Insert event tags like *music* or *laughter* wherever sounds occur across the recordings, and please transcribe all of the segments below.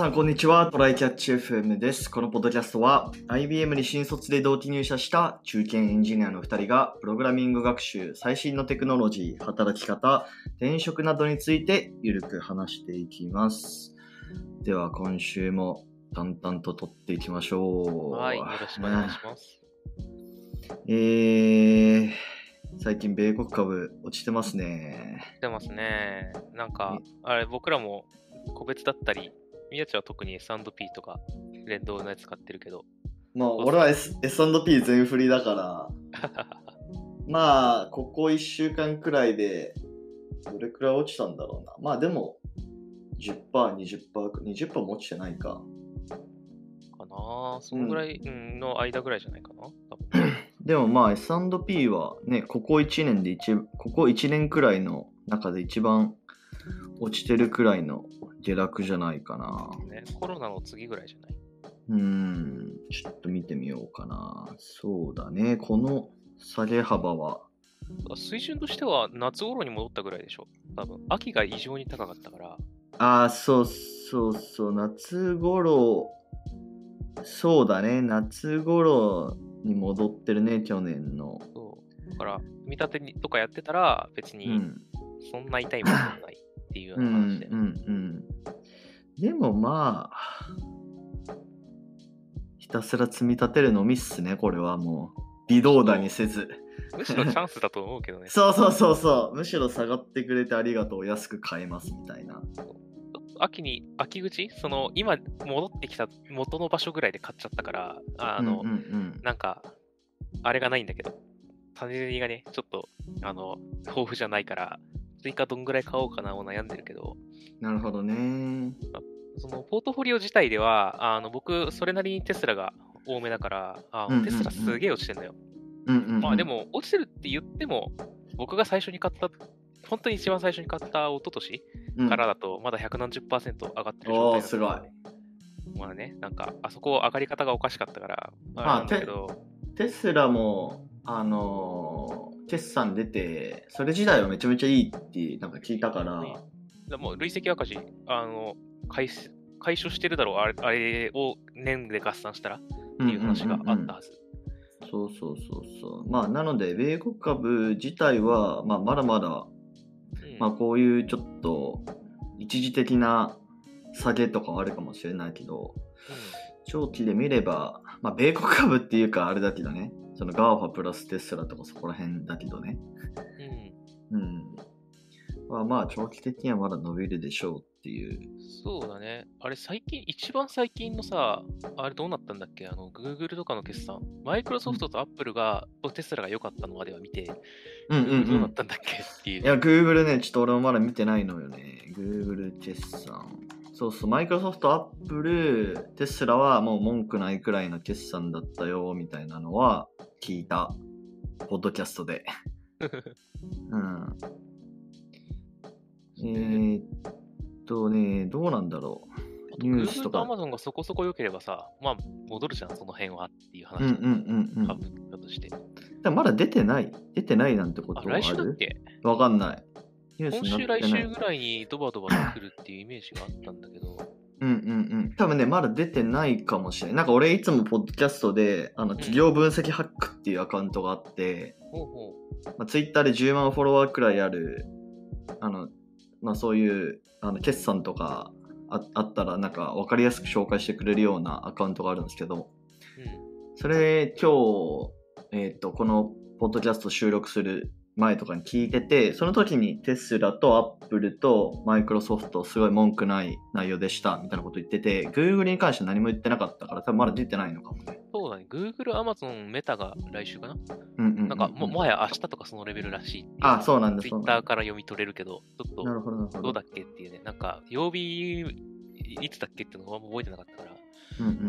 さん、こんにちは。トライキャッチ FM です。このポッドキャストは、IBM に新卒で同期入社した中堅エンジニアの2人が、プログラミング学習、最新のテクノロジー、働き方、転職などについて、ゆるく話していきます。では、今週も淡々と撮っていきましょう。はい、よろしくお願いします。えー、最近米国株落ちてますね。出ますね。なんか、あれ、僕らも個別だったり、宮地は特に S&P とか連動のやつ使ってるけど、まあ、俺は、S、S&P 全振りだから、*laughs* まあ、ここ1週間くらいで、どれくらい落ちたんだろうな。まあでも、10%、20%、20%も落ちてないか。かな。そのぐらい、うん、の間ぐらいじゃないかな。多分でもまあ S&P はね、ここ1年で一、ここ1年くらいの中で一番落ちてるくらいの下落じゃないかな。ね。コロナの次ぐらいじゃない？うーん、ちょっと見てみようかな。そうだね、この下げ幅は、水準としては夏頃に戻ったぐらいでしょ多分秋が異常に高かったから、ああ、そうそうそう、夏頃、そうだね、夏頃に戻ってるね、去年の。そうだから、見立てにとかやってたら、別うにん。そんな痛いものはないっていうようう、なん話で。うん、うん。でもまあ、ひたすら積み立てるのみっすね、これはもう。微動だにせず。むしろチャンスだと思うけどね。そうそうそうそう。むしろ下がってくれてありがとう。安く買えますみたいな。秋に、秋口その、今戻ってきた元の場所ぐらいで買っちゃったから、あの、うんうんうん、なんか、あれがないんだけど、種銭がね、ちょっと、あの、豊富じゃないから、追加どんぐらい買おうかなを悩んでるけど、なるほどね。その、ポートフォリオ自体では、あの、僕、それなりにテスラが多めだから、あうんうんうんテスラすげえ落ちてんだよ。うんうん、うん。まあで、も、落ちてるって言っても、僕が最初に買った、本当に一番最初に買った一昨年うん、からだと、まだ100何十パーセント上がってる状態だおーすごい。まあね、なんか、あそこ上がり方がおかしかったから、ああれなんだけど、テスラも、あのー、決算出て、それ自体はめちゃめちゃいいってなんか聞いたから、でもう累積赤字、あの、回収回収してるだろう、あれあれを年で合算したらっていう話があったはず。そうそうそうそう。まあ、なので、米国株自体は、まあ、まだまだ、うん。まあ、こういうちょっと、一時的な下げとかはあるかもしれないけど、長期で見れば、まあ、米国株っていうかあれだけどね、その GAFA プラステスラとかそこら辺だけどね。うんうんうん。まあまあ、長期的にはまだ伸びるでしょうっていう。そうだね。あれ、最近、一番最近のさ、あれどうなったんだっけ？あの、Google とかの決算。マイクロソフトと Apple が、とテスラが良かったのまでは見て、うんうん Google どうう。なんったんだっけっていう。いや、Google ね、ちょっと俺もまだ見てないのよね。Google 決算。そうそう、マイクロソフト、アップル、テスラはもう文句ないくらいの決算だったよ、みたいなのは聞いた。ポッドキャストで。*laughs* うん。えー、っとね、どうなんだろう。ニュースとかと Amazon がそこそこ良ければさ、まあ、戻るじゃん、その辺はっていう話うんうんうんうん。株だとして。まだ出てない出てないなんてことあ、はある？来週だっけ？わかんない。今週、来週ぐらいにドバドバと来るっていうイメージがあったんだけど、うんうんうん。多分ね、まだ出てないかもしれない。なんか俺いつもポッドキャストで、あの、企業分析ハックっていうアカウントがあって、まあ、ツイッターで10万フォロワーくらいある、あの、まあそういう、あの、決算とかああったら、なんか分かりやすく紹介してくれるようなアカウントがあるんですけど、う。うん。それ今日、えっ、と、このポッドキャスト収録する前とかに聞いてて、その時にテスラとアップルとマイクロソフトすごい文句ない内容でしたみたいなこと言ってて、Google に関しては何も言ってなかったから多分まだ出てないのかもね。そうだね。Google、Amazon、メタが来週かな？うんうんうんうん、なんかも、もはや明日とかそのレベルらしいあ、そうなんだ、そうなんだ。Twitter から読み取れるけど、ちょっとど、うだっけっていうね、なんか曜日いつだっけっていうのがあんま覚えてなかったから。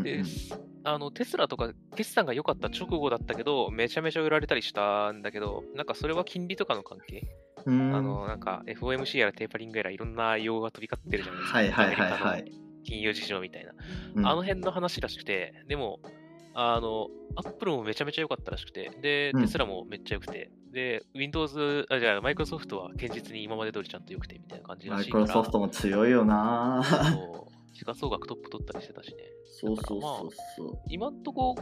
で、あのテスラとか決算が良かった直後だったけど、めちゃめちゃ売られたりしたんだけど、なんかそれは金利とかの関係、うん。あのなんか FOMC やらテーパリングやらいろんな用語が飛び交ってるじゃないですか。はいはいはいはい。金融事情みたいな。うん。あの辺の話らしくて、でも、あの、アップルもめちゃめちゃ良かったらしくて、で、うん。テスラもめっちゃ良くて、で、Windows、あ、じゃあ、マイクロソフトは堅実に今まで通りちゃんと良くてみたいな感じらマイしいから。クロソフトも強いよな。そう時価総額トップ取ったりしてたしね。そうそうそうそう。今んとこ、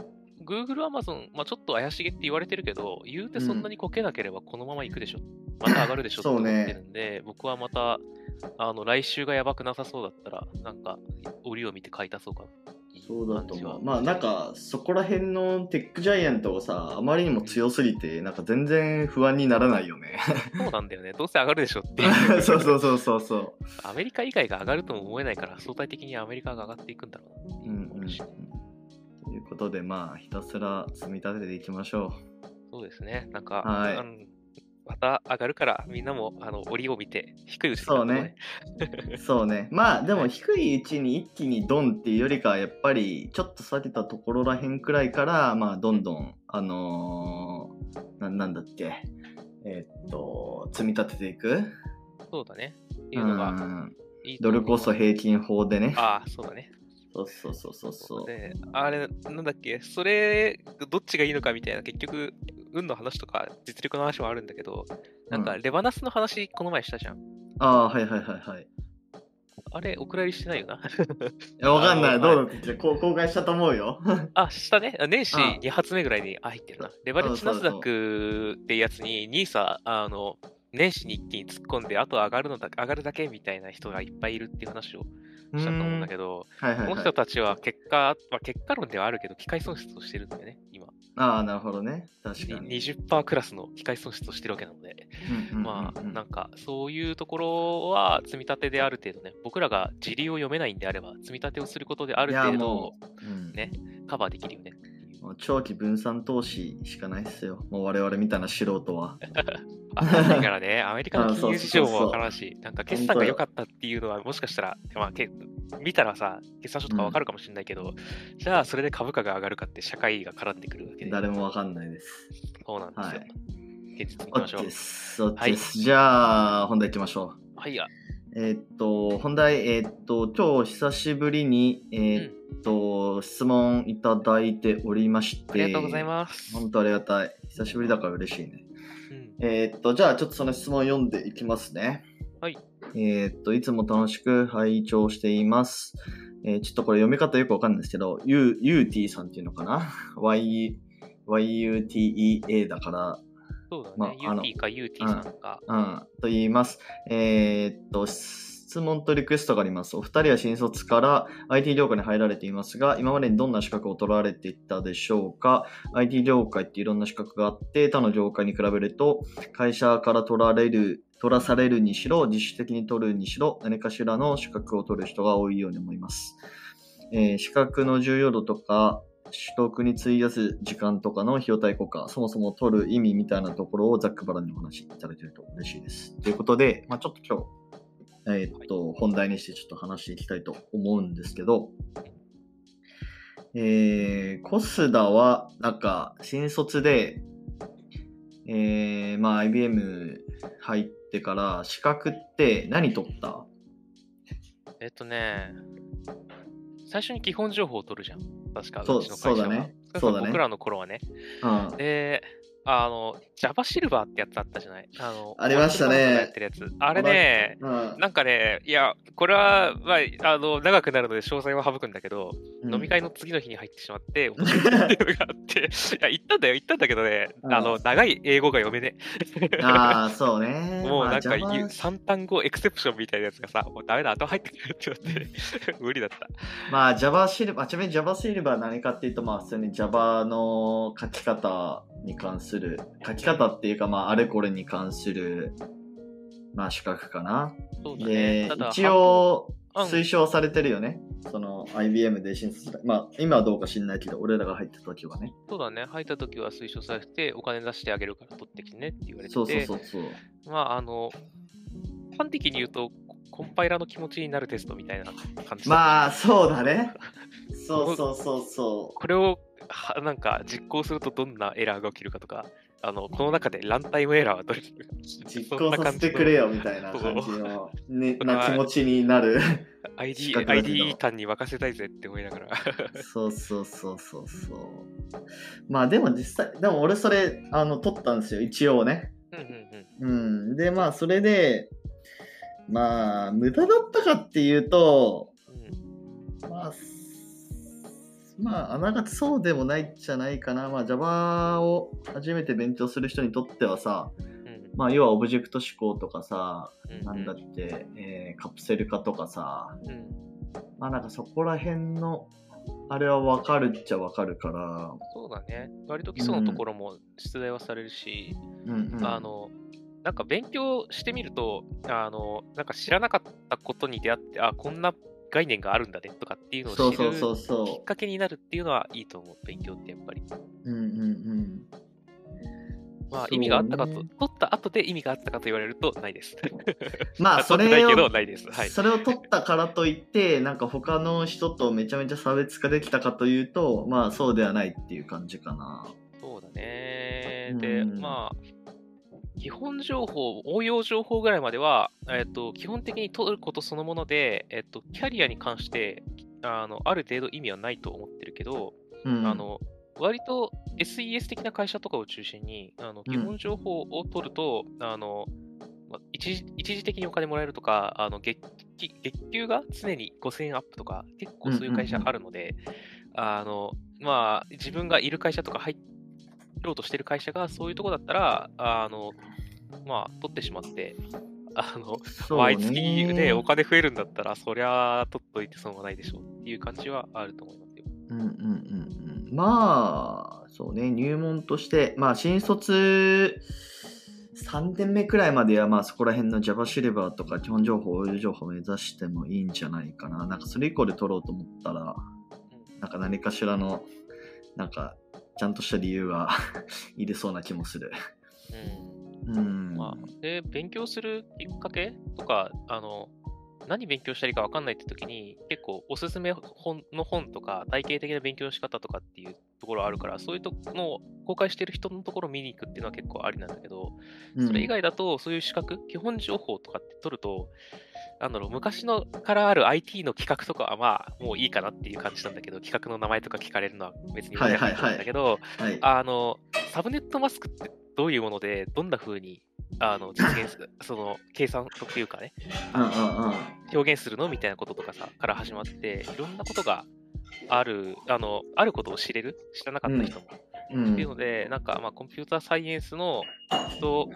Google、Amazon、まあ、ちょっと怪しげって言われてるけど、言うてそんなにこけなければこのまま行くでしょ。また上がるでしょ *laughs* って思ってるんで、僕はまた、あの、来週がやばくなさそうだったら、なんか、折を見て買い足そうかなそうだと思う。まあなんかそこら辺のテックジャイアントがさ、あまりにも強すぎて、なんか全然不安にならないよね。そうなんだよね。どうせ上がるでしょって。*laughs* そうそうそうそうそう。アメリカ以外が上がるとも思えないから、相対的にアメリカが上がっていくんだろううんうん。ということでまあひたすら積み立てていきましょそうですね。なんか、はいまた上がるから、みんなも、あの、折を見て、低いうちにそうねう。そうね。まあでも低いうちに一気にドンっていうよりかはやっぱりちょっと下げたところらへんくらいからまあどんどんあのーななんだっけえーっと積み立てていく。そうだね。っていうのがドルコスト平均法でね。ああ、そうだね。そうそうそうそうそう。で、あれ、なんだっけ、それ、どっちがいいのかみたいな、結局、運の話とか、実力の話もあるんだけど、なんか、うんレバナスの話、この前したじゃん。ああーはいはいはいはい。あれ、お蔵入りしてないよな。いやわかんない。どうだって公開したと思うよ。*laughs* あ、したね。あ年始うん2発目ぐらいにあ入ってるな。レバレッジナスダックってやつに、ニーサ、あの、年始に一気に突っ込んで、あと上がるのだ上がるだけみたいな人がいっぱいいるっていう話をしたと思うんだけど、はいはいはいこの人。たちは結果、まあ、結果論ではあるけど、機械損失をしてるんだよね、今。ああ、なるほどね。確かに。20%クラスの機械損失をしてるわけなので、うんうんうんまあ、うんなんか、そういうところは積み立てである程度ね、僕らが時流を読めないんであれば、積み立てをすることである程も度、うんねカバーできるよね。もう長期分散投資しかないっすよ。もう我々みたいな素人は。わかんないからね、*laughs* アメリカの金融事情あそうそうそうそうもわからんし、なんか決算が良かったっていうのは、もしかしたら、まあ、け見たらさ、決算書とかわかるかもしれないけど、じゃあそれで株価が上がるかって社会が絡んでくるわけで、誰もわかんないです。そうなんですよ。はい現実に行きましょうで。す。OK です。じゃあ、本題行きましょう。はいや、えーっと、本題、えーっと、今日久しぶりに、えーっと、質問いただいておりまして、ありがとうございます。本当ありがたい。久しぶりだから嬉しいね。うんえーっと、じゃあちょっとその質問読んでいきますね。はい。えーっと、いつも楽しく拝聴しています。えーちょっとこれ読み方よくわかんないんですけど、ゆゆう t さんっていうのかな ?y, ?yutea だから、そうだね、ま UT か UT さんか。うん、と言います。えーっと、質問とリクエストがあります。お二人は新卒から IT 業界に入られていますが、今までにどんな資格を取られていたでしょうか ?IT 業界っていろんな資格があって、他の業界に比べると、会社から取られる、取らされるにしろ、自主的に取るにしろ、何かしらの資格を取る人が多いように思います。えー資格の重要度とか、取得に費やす時間とかの費用対効果、そもそも取る意味みたいなところをざっくばらんにお話しいただけると嬉しいです。ということで、まあ、ちょっと今日、えーっと、本題にしてちょっと話していきたいと思うんですけど、えー、コスダは、なんか、新卒で、えー、まあ、IBM 入ってから、資格って何取った？えっとね、最初に基本情報を取るじゃん。確か、そうそうだね僕らの頃はね。うん。で、あの、Java シルバーってやつあったじゃない？あの、ありましたね。あれね、うんなんかね、いや、これは、まあ、あの、長くなるので詳細は省くんだけど、飲み会の次の日に入ってしまって、落としっていうのがあって、いや、言ったんだよ、言ったんだけどね、うんあの、長い英語が読めね。ああ、そうね。*laughs* もうなんか、まあ Java 三単語エクセプションみたいなやつがさ、もうダメだ、後入ってくるってなって、*laughs* 無理だった。まあ Java シルバー、ちなみに Java シルバーは何かっていうと、まあ普通に Java の書き方に関する、書き方っていうか、まああれこれに関する、まあ資格かな。ね。で一応うん推奨されてるよね。その IBM で新卒だ。まあ今はどうか知んないけど、俺らが入った時はね。そうだね、入った時は推奨されて、お金出してあげるから取ってきてねって言われてて、そうそうそうそう。まあ、あの、端的に言うと、コンパイラーの気持ちになるテストみたいな感じだまあそうだね。*laughs* そうそうそうそこれをはなんか実行するとどんなエラーが起きるかとか、あのこの中でランタイムエラーはどれ？う。実行させてくれよみたいな感じの、ね、な気持ちになる。*laughs* 資 ID, ID 単に任せたいぜって思いながら。*laughs* そうそうそうそうそう。まあでも実際、でも俺それ、あの、取ったんですよ、一応ね。うんうんうん。で、まあそれで、まあ、無駄だったかっていうと、うんうんまあ、まあ、あながちそうでもないじゃないかな。まあ、Java を初めて勉強する人にとってはさ、うん。まあ、要はオブジェクト思考とかさ、うん。なんだって、えーカプセル化とかさ、うん。まあなんかそこら辺の、あれはわかるっちゃわかるから、そうだね。割と基礎のところも出題はされるし、うんうん、あの、なんか勉強してみると、あの、なんか知らなかったことに出会って、あ、こんな概念があるんだねとかっていうのを知るきっかけになるっていうのはいいと思う、勉強ってやっぱり。う。うんうんうん。まあ、意味があったかと、取った後で意味があったかと言われると、ないです。まあ、*laughs* それを。はい。それを取ったからといって、なんか他の人とめちゃめちゃ差別化できたかというと、まあそうではないっていう感じかな。そうだね。で、うんまあ、基本情報、応用情報ぐらいまでは、えっと、基本的に取ることそのもので、えっと、キャリアに関して、あの、ある程度意味はないと思ってるけど、うん、あの、割と SES 的な会社とかを中心に、あの基本情報を取ると、あの、ま一時一時的にお金もらえるとか、あの月月月給が常に5000円アップとか、結構そういう会社あるので、あの、まあ、自分がいる会社とか入ろうとしてる会社がそういうとこだったら、あの、まあ、取ってしまって、あの、毎月ね、お金増えるんだったら、そりゃ取っといて損はないでしょうっていう感じはあると思いますよ。うんうんうんうん。まあ、そうね、入門として、まあ、新卒3年目くらいまでは、まあ、そこら辺の Java シルバーとか基本情報、応用情報を目指してもいいんじゃないかな。なんか、それ以降で取ろうと思ったら、なんか何かしらの、なんか、ちゃんとした理由が *laughs* 入れそうな気もする。うんうん。まあ、で、勉強するきっかけとか、あの、何勉強したらいいか分かんないって時に、結構おすすめ本の本とか、体系的な勉強の仕方とかっていうところあるから、そういうとを公開してる人のところを見に行くっていうのは結構ありなんだけど、うんそれ以外だと、そういう資格、基本情報とかって取ると、なんだろう、昔のからある IT の企画とかはまあ、もういいかなっていう感じなんだけど、企画の名前とか聞かれるのは別にはいはいはいいんだけど、はい。あの、サブネットマスクってどういうもので、どんな風に、あの、実現する、*laughs* その、計算というかね。表現するのみたいなこととかさ、から始まって、いろんなことがある、あの、あることを知れる知らなかった人も。うんっていうので、なんか、まあ、コンピューターサイエンスの人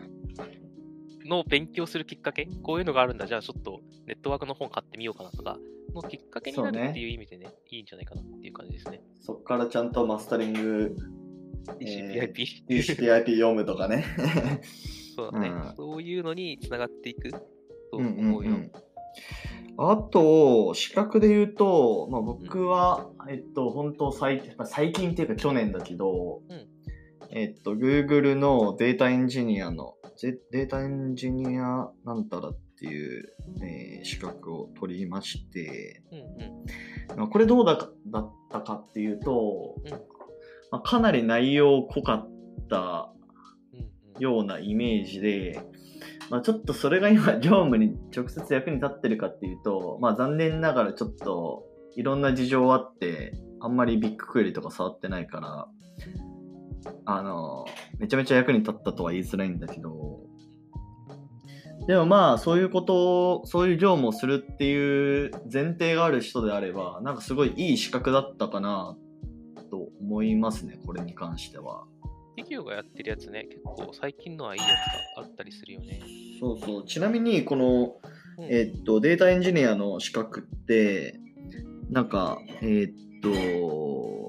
の勉強するきっかけ、こういうのがあるんだ、じゃあちょっとネットワークの本買ってみようかなとか、のきっかけになるっていう意味でね、いいんじゃないかなっていう感じですね。そっからちゃんとマスタリング、え TCP/IP、TCP/IP 読むとかね。*laughs* そうだね、うん。そういうのにつながっていく？とうん思うよ。うん。うんあと、資格で言うと、まあ、僕は、えっと、本当最近、まあ最近っていうか去年だけど、うん。えっと、Google のデータエンジニアの、ゼデータエンジニアなんたらっていう、えー資格を取りまして、うんうん。まあこれどうだかだったかっていうと、うん。まあ、かなり内容濃かったようなイメージで、まあ、ちょっとそれが今 *laughs* 業務に直接役に立ってるかっていうと、まあ、残念ながらちょっといろんな事情あってあんまりビッグクエリとか触ってないからあのめちゃめちゃ役に立ったとは言いづらいんだけどでもまあそういうことをそういう業務をするっていう前提がある人であればなんかすごいいい資格だったかなと思いますねこれに関しては。企業がやってるやつね、結構最近のはいいやつがあったりするよね。そうそう。ちなみに、この、うんえっと、データエンジニアの資格って、なんか、えっと、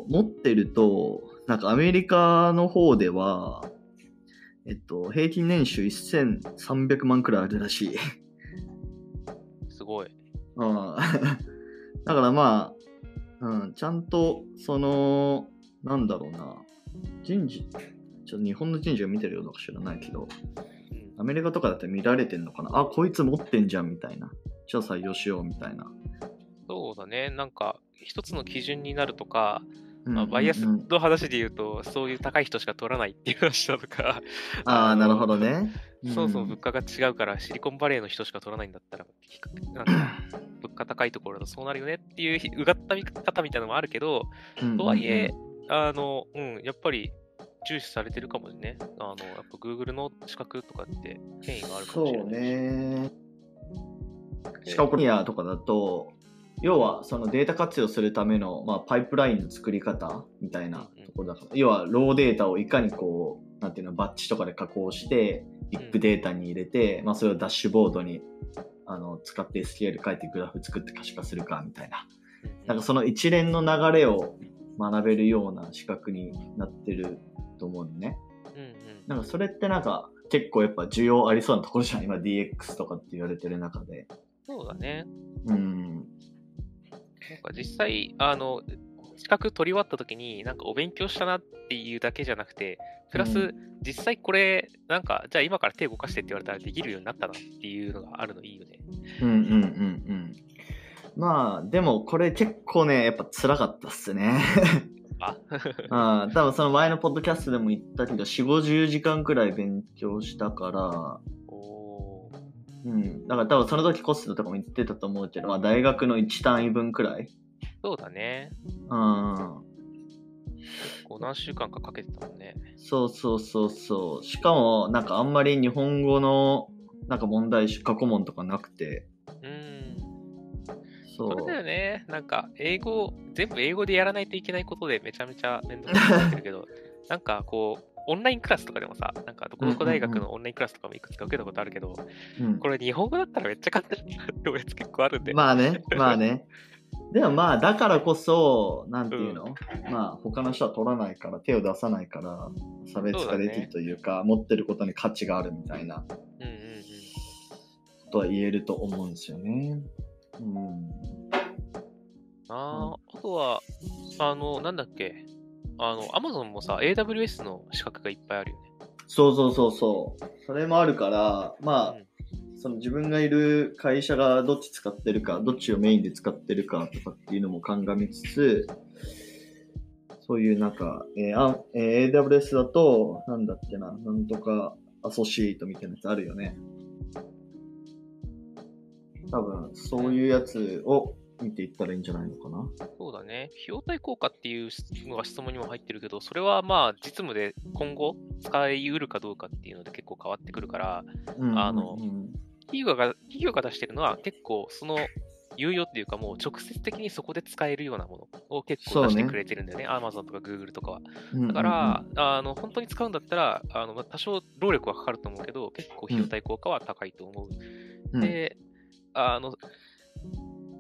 持ってると、なんかアメリカの方では、えっと、平均年収1300万くらいあるらしい。すごい。うん。*laughs* だからまあ、うん、ちゃんと、その、なんだろうな、人事、ちょっと日本の人事が見てるようか知らないけど、うんアメリカとかだって見られてんのかなあ、こいつ持ってんじゃんみたいな。じゃあ採用しようみたいな。そうだね、なんか、一つの基準になるとか、うんまあ、バイアスの話で言うと、そういう高い人しか取らないっていう話だとか、ああ、のなるほど。ね。そもそもうん物価が違うから、シリコンバレーの人しか取らないんだったら、なんか *clears throat* 物価高いところだとそうなるよねっていう、うがった見方みたいなのもあるけど、うんとはいえ、あの、うん、やっぱり重視されてるかもね。あの、やっぱ Google の資格とかって権威があるかもしれそうないし。ね。しかもこれやとかだと、要はそのデータ活用するための、まあ、パイプラインの作り方みたいなところだから、要はローデータをいかにこうなんていうのバッチとかで加工してビッグデータに入れて、まあ、それをダッシュボードにあの使って SQL 書いてグラフ作って可視化するかみたいななんかその一連の流れを学べるような資格になってると思うのね。なんかそれってなんか結構やっぱ需要ありそうなところじゃん。今 DX とかって言われてる中で。そうだね。うん。なんか実際、あの、資格取り終わった時に、なんかお勉強したなっていうだけじゃなくて、プラス、う実際これ、なんか、じゃあ今から手動かしてって言われたらできるようになったなっていうのがあるのいいよね。うんうんうんうん。まあ、でもこれ結構ね、やっぱ辛かったっすね。あ、*laughs* あ多分その前のポッドキャストでも言ったけど、4、50時間くらい勉強したから、うん。だから多分その時コストとかも言ってたと思うけど、まあ大学の1単位分くらい？そうだね。うん。こう何週間かかけてたもんね。そうそうそうそう。しかも、なんかあんまり日本語の、なんか問題集、過去問とかなくて。うん。そう。それだよね。なんか、英語、全部英語でやらないといけないことでめちゃめちゃ面倒くさくなってるけど、*laughs* なんかこう、オンラインクラスとかでもさ、なんかどこどこ大学のオンラインクラスとかもいくつか受けたことあるけど、うんこれ日本語だったらめっちゃ簡単になる *laughs* ってやつ結構あるんで。まあね、まあね。でもまあ、だからこそ、なんていうの、まあ、他の人は取らないから、手を出さないから、差別化できるというか、持ってることに価値があるみたいなうんうんうん。ことは言えると思うんですよね。うん。あーあとは、あの、なんだっけ、あの、Amazon もさ、AWS の資格がいっぱいあるよね。そうそうそうそう。それもあるから、まあ、うんその自分がいる会社がどっち使ってるか、どっちをメインで使ってるかとかっていうのも鑑みつつ、そういうなんか、えーあえー AWS だと、なんだっけな、なんとかアソシエイトみたいなやつあるよね。多分、そういうやつを見ていったらいいんじゃないのかな？そうだね。費用対効果っていうのが質問にも入ってるけど、それはまあ、実務で今後使い得るかどうかっていうので結構変わってくるから、うんあのうん企業が企業が出してるのは結構その有用っていうかもう直接的にそこで使えるようなものを結構出してくれてるんだよね。Amazon とか Google とかは。うんだから、あの本当に使うんだったら、あのまあ多少労力はかかると思うけど、結構費用対効果は高いと思う。うんで、あの、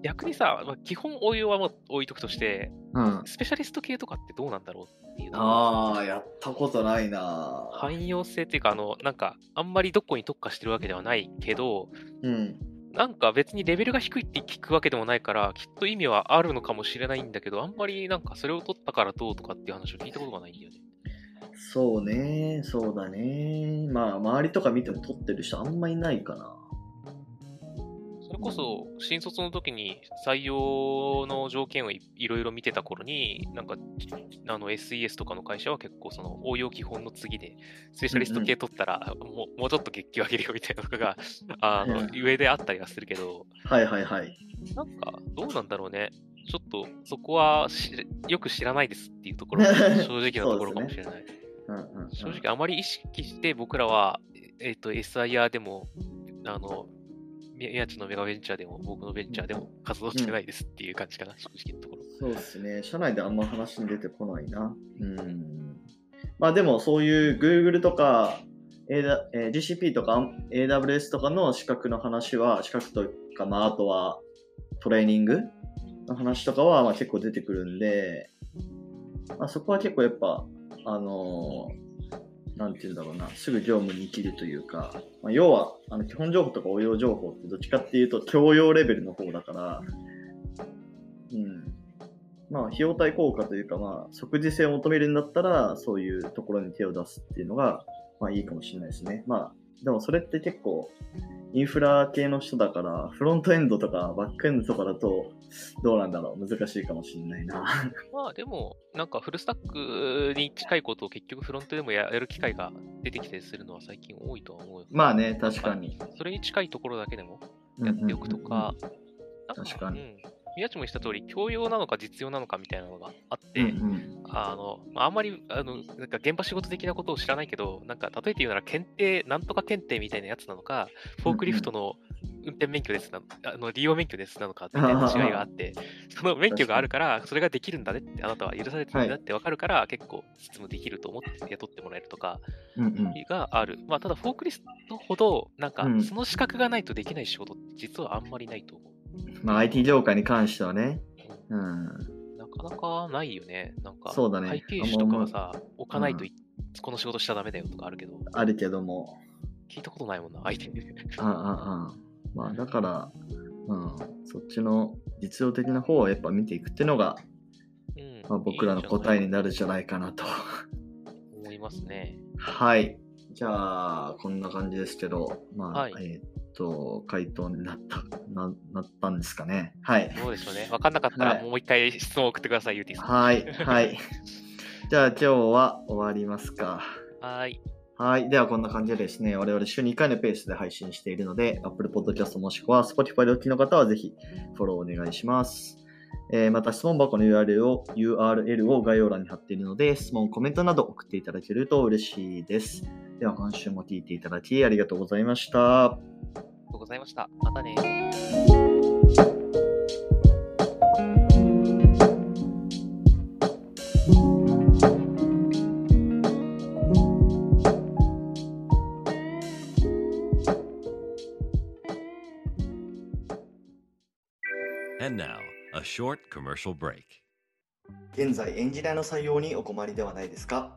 逆にさ、まあ、基本応用はもう置いとくとして、うん、スペシャリスト系とかってどうなんだろうっていうのああ、やったことないな汎用性っていうか、あの、なんか、あんまりどこに特化してるわけではないけど、うん。なんか別にレベルが低いって聞くわけでもないから、きっと意味はあるのかもしれないんだけど、あんまりなんかそれを取ったからどうとかっていう話を聞いたことがないんだよね。そうね、そうだね。まあ、周りとか見ても撮ってる人あんまいないかな。それこそ、新卒の時に採用の条件をいいろいろ見てた頃に、なんか、あの SES とかの会社は結構その応用基本の次で、スペシャリスト系取ったら、もうもうちょっと月給上げるよみたいなのが、*laughs* あの、上であったりはするけど、はいはいはい。なんか、どうなんだろうね。ちょっと、そこはしよく知らないですっていうところが *laughs* 正直なところかもしれない。うんうんうん正直、あまり意識して僕らは、えっ、と、SIR でも、あの、宮地のメガベンチャーでも、僕のベンチャーでも活動してないですっていう感じかな、正直なところ。そうですね。社内であんま話に出てこないな。うん。まあでもそういう Google とか、A だえー GCP とか AWS とかの資格の話は、資格とか、まああとはトレーニングの話とかはまあ結構出てくるんで、まあそこは結構やっぱ、あのーなんて言うんだろうな、すぐ業務に生きるというか、まあ、要はあの基本情報とか応用情報ってどっちかっていうと教養レベルの方だから、うん。まあ、費用対効果というか、まあ、即時性を求めるんだったら、そういうところに手を出すっていうのが、まあいいかもしれないですね。まあ、でもそれって結構、インフラ系の人だから、フロントエンドとかバックエンドとかだと、どうなんだろう、難しいかもしれないな。まあでも、なんかフルスタックに近いことを結局フロントでもやる機会が出てきたりするのは最近多いとは思うよ。まあね、確かに。それに近いところだけでもやっておくとか、確かにうん。宮地も言った通り、教養なのか実用なのかみたいなのがあって、うんうんあの、まああんまり、あの、なんか現場仕事的なことを知らないけど、なんか例えて言うなら検定、なんとか検定みたいなやつなのか、フォークリフトの運転免許ですなあの利用免許ですなのかみたいな違いがあって、その免許があるから、それができるんだねって、あなたは許されてるんだって分かるから、結構実務できると思って雇ってもらえるとかうんうん。がある。まあ、ただ、フォークリストほど、なんかうん、その資格がないとできない仕事って実はあんまりないと思う。まあ IT 業界に関してはね。うん。なかなかないよね。なんか、そうだね会計士とかはさ、置かないとい、この仕事しちゃダメだよとかあるけど、あるけども。聞いたことないもんな、相手に。ああああ。まあだから、うん。そっちの実用的な方をやっぱ見ていくっていうのが、うんまあ、僕らの答えになるんじゃないかなと。*laughs* 思いますね。はい。じゃあ、こんな感じですけど、まあ、はいえーっと、回答になった、な、なったんですかね。はい。どうでしょうね。分かんなかったはいら、もう一回質問を送ってください、ゆうてぃさん。はい。はい。*laughs* じゃあ、今日は終わりますか。はい。はい。では、こんな感じでですね、我々週2回のペースで配信しているので、Apple Podcast もしくは Spotify でお聞きの方はぜひフォローお願いします。えーまた、質問箱の URL を URL を概要欄に貼っているので、質問、コメントなど送っていただけると嬉しいです。では、今週も聞いていただきありがとうございました。ありがとうございました。またね。And now, a short commercial break. 現在エンジニアの採用にお困りではないですか？